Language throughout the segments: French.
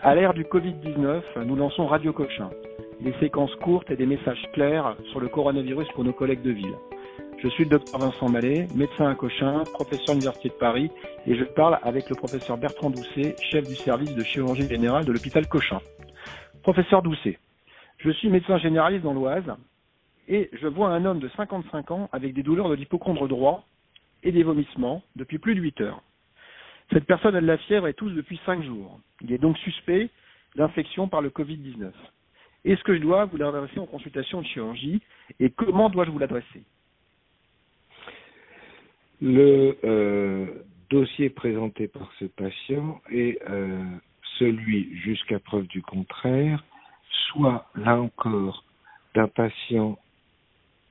À l'ère du Covid-19, nous lançons Radio Cochin, des séquences courtes et des messages clairs sur le coronavirus pour nos collègues de ville. Je suis le docteur Vincent Mallet, médecin à Cochin, professeur à l'Université de Paris, et je parle avec le professeur Bertrand Doucet, chef du service de chirurgie générale de l'hôpital Cochin. Professeur Doucet, je suis médecin généraliste dans l'Oise, et je vois un homme de 55 ans avec des douleurs de l'hypochondre droit et des vomissements depuis plus de 8 heures. Cette personne a de la fièvre et tousse depuis 5 jours. Il est donc suspect d'infection par le Covid-19. Est-ce que je dois vous l'adresser en consultation de chirurgie et comment dois-je vous l'adresser? Le euh, dossier présenté par ce patient est euh, celui, jusqu'à preuve du contraire, soit là encore d'un patient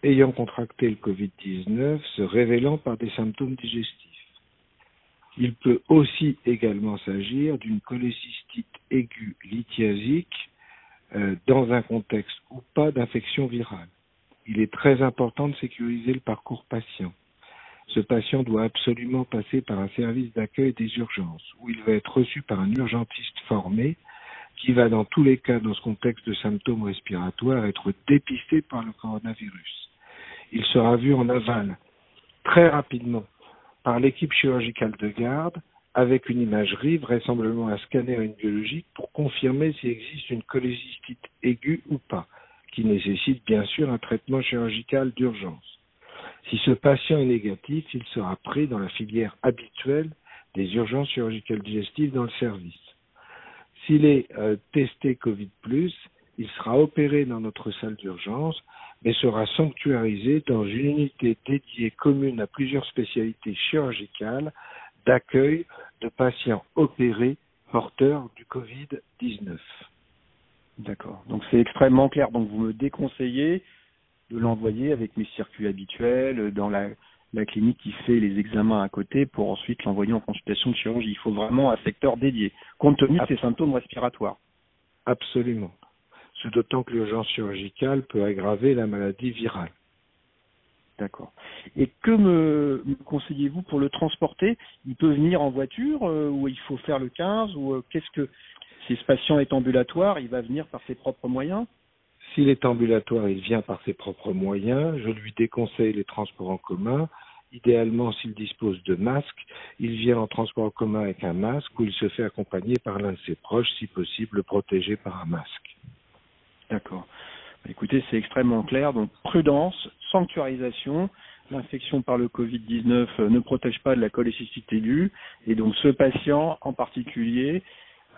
ayant contracté le Covid-19 se révélant par des symptômes digestifs. Il peut aussi également s'agir d'une cholécystite aiguë lithiasique euh, dans un contexte ou pas d'infection virale. Il est très important de sécuriser le parcours patient. Ce patient doit absolument passer par un service d'accueil des urgences où il va être reçu par un urgentiste formé qui va dans tous les cas dans ce contexte de symptômes respiratoires être dépisté par le coronavirus. Il sera vu en aval très rapidement par l'équipe chirurgicale de garde avec une imagerie, vraisemblablement un scanner une biologique, pour confirmer s'il existe une cholécystite aiguë ou pas, qui nécessite bien sûr un traitement chirurgical d'urgence. Si ce patient est négatif, il sera pris dans la filière habituelle des urgences chirurgicales digestives dans le service. S'il est euh, testé Covid+, il sera opéré dans notre salle d'urgence, mais sera sanctuarisé dans une unité dédiée commune à plusieurs spécialités chirurgicales d'accueil de patients opérés porteurs du Covid-19. D'accord. Donc c'est extrêmement clair. Donc vous me déconseillez de l'envoyer avec mes circuits habituels dans la, la, clinique qui fait les examens à côté pour ensuite l'envoyer en consultation de chirurgie. Il faut vraiment un secteur dédié, compte tenu de ses symptômes respiratoires. Absolument. Ce d'autant que l'urgence chirurgicale peut aggraver la maladie virale. D'accord. Et que me, conseillez-vous pour le transporter? Il peut venir en voiture euh, ou il faut faire le 15 ou euh, qu'est-ce que si ce patient est ambulatoire, il va venir par ses propres moyens? S'il est ambulatoire, il vient par ses propres moyens. Je lui déconseille les transports en commun. Idéalement, s'il dispose de masque, il vient en transport en commun avec un masque ou il se fait accompagner par l'un de ses proches, si possible protégé par un masque. D'accord. Écoutez, c'est extrêmement clair. Donc prudence, sanctuarisation. L'infection par le Covid-19 euh, ne protège pas de la cholécystite aiguë. Et donc ce patient en particulier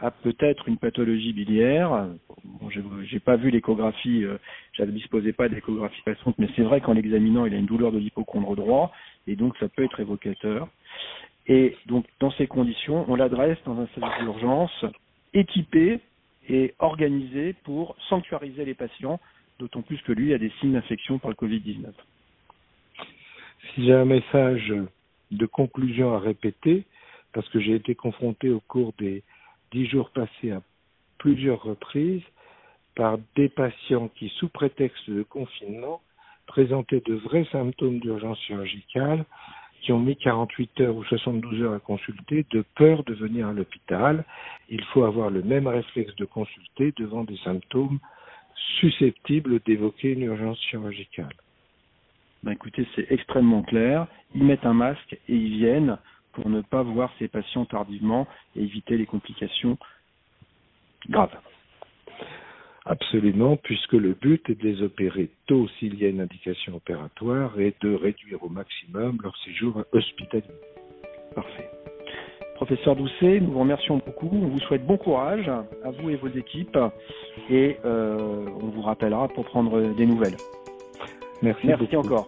a peut-être une pathologie biliaire. Bon, je n'ai pas vu l'échographie, euh, je ne disposais pas d'échographie patiente, mais c'est vrai qu'en l'examinant, il a une douleur de l'hypochondre droit, et donc ça peut être évocateur. Et donc dans ces conditions, on l'adresse dans un service d'urgence équipé et organisé pour sanctuariser les patients d'autant plus que lui a des signes d'infection par le Covid-19. Si j'ai un message de conclusion à répéter, parce que j'ai été confronté au cours des dix jours passés à plusieurs reprises par des patients qui, sous prétexte de confinement, présentaient de vrais symptômes d'urgence chirurgicale, qui ont mis 48 heures ou 72 heures à consulter, de peur de venir à l'hôpital. Il faut avoir le même réflexe de consulter devant des symptômes susceptibles d'évoquer une urgence chirurgicale. Ben écoutez, c'est extrêmement clair. Ils mettent un masque et ils viennent pour ne pas voir ces patients tardivement et éviter les complications graves. Absolument, puisque le but est de les opérer tôt s'il y a une indication opératoire et de réduire au maximum leur séjour hospitalier. Parfait. Professeur Doucet, nous vous remercions beaucoup. On vous souhaite bon courage à vous et vos équipes et euh, on vous rappellera pour prendre des nouvelles. Merci, Merci encore.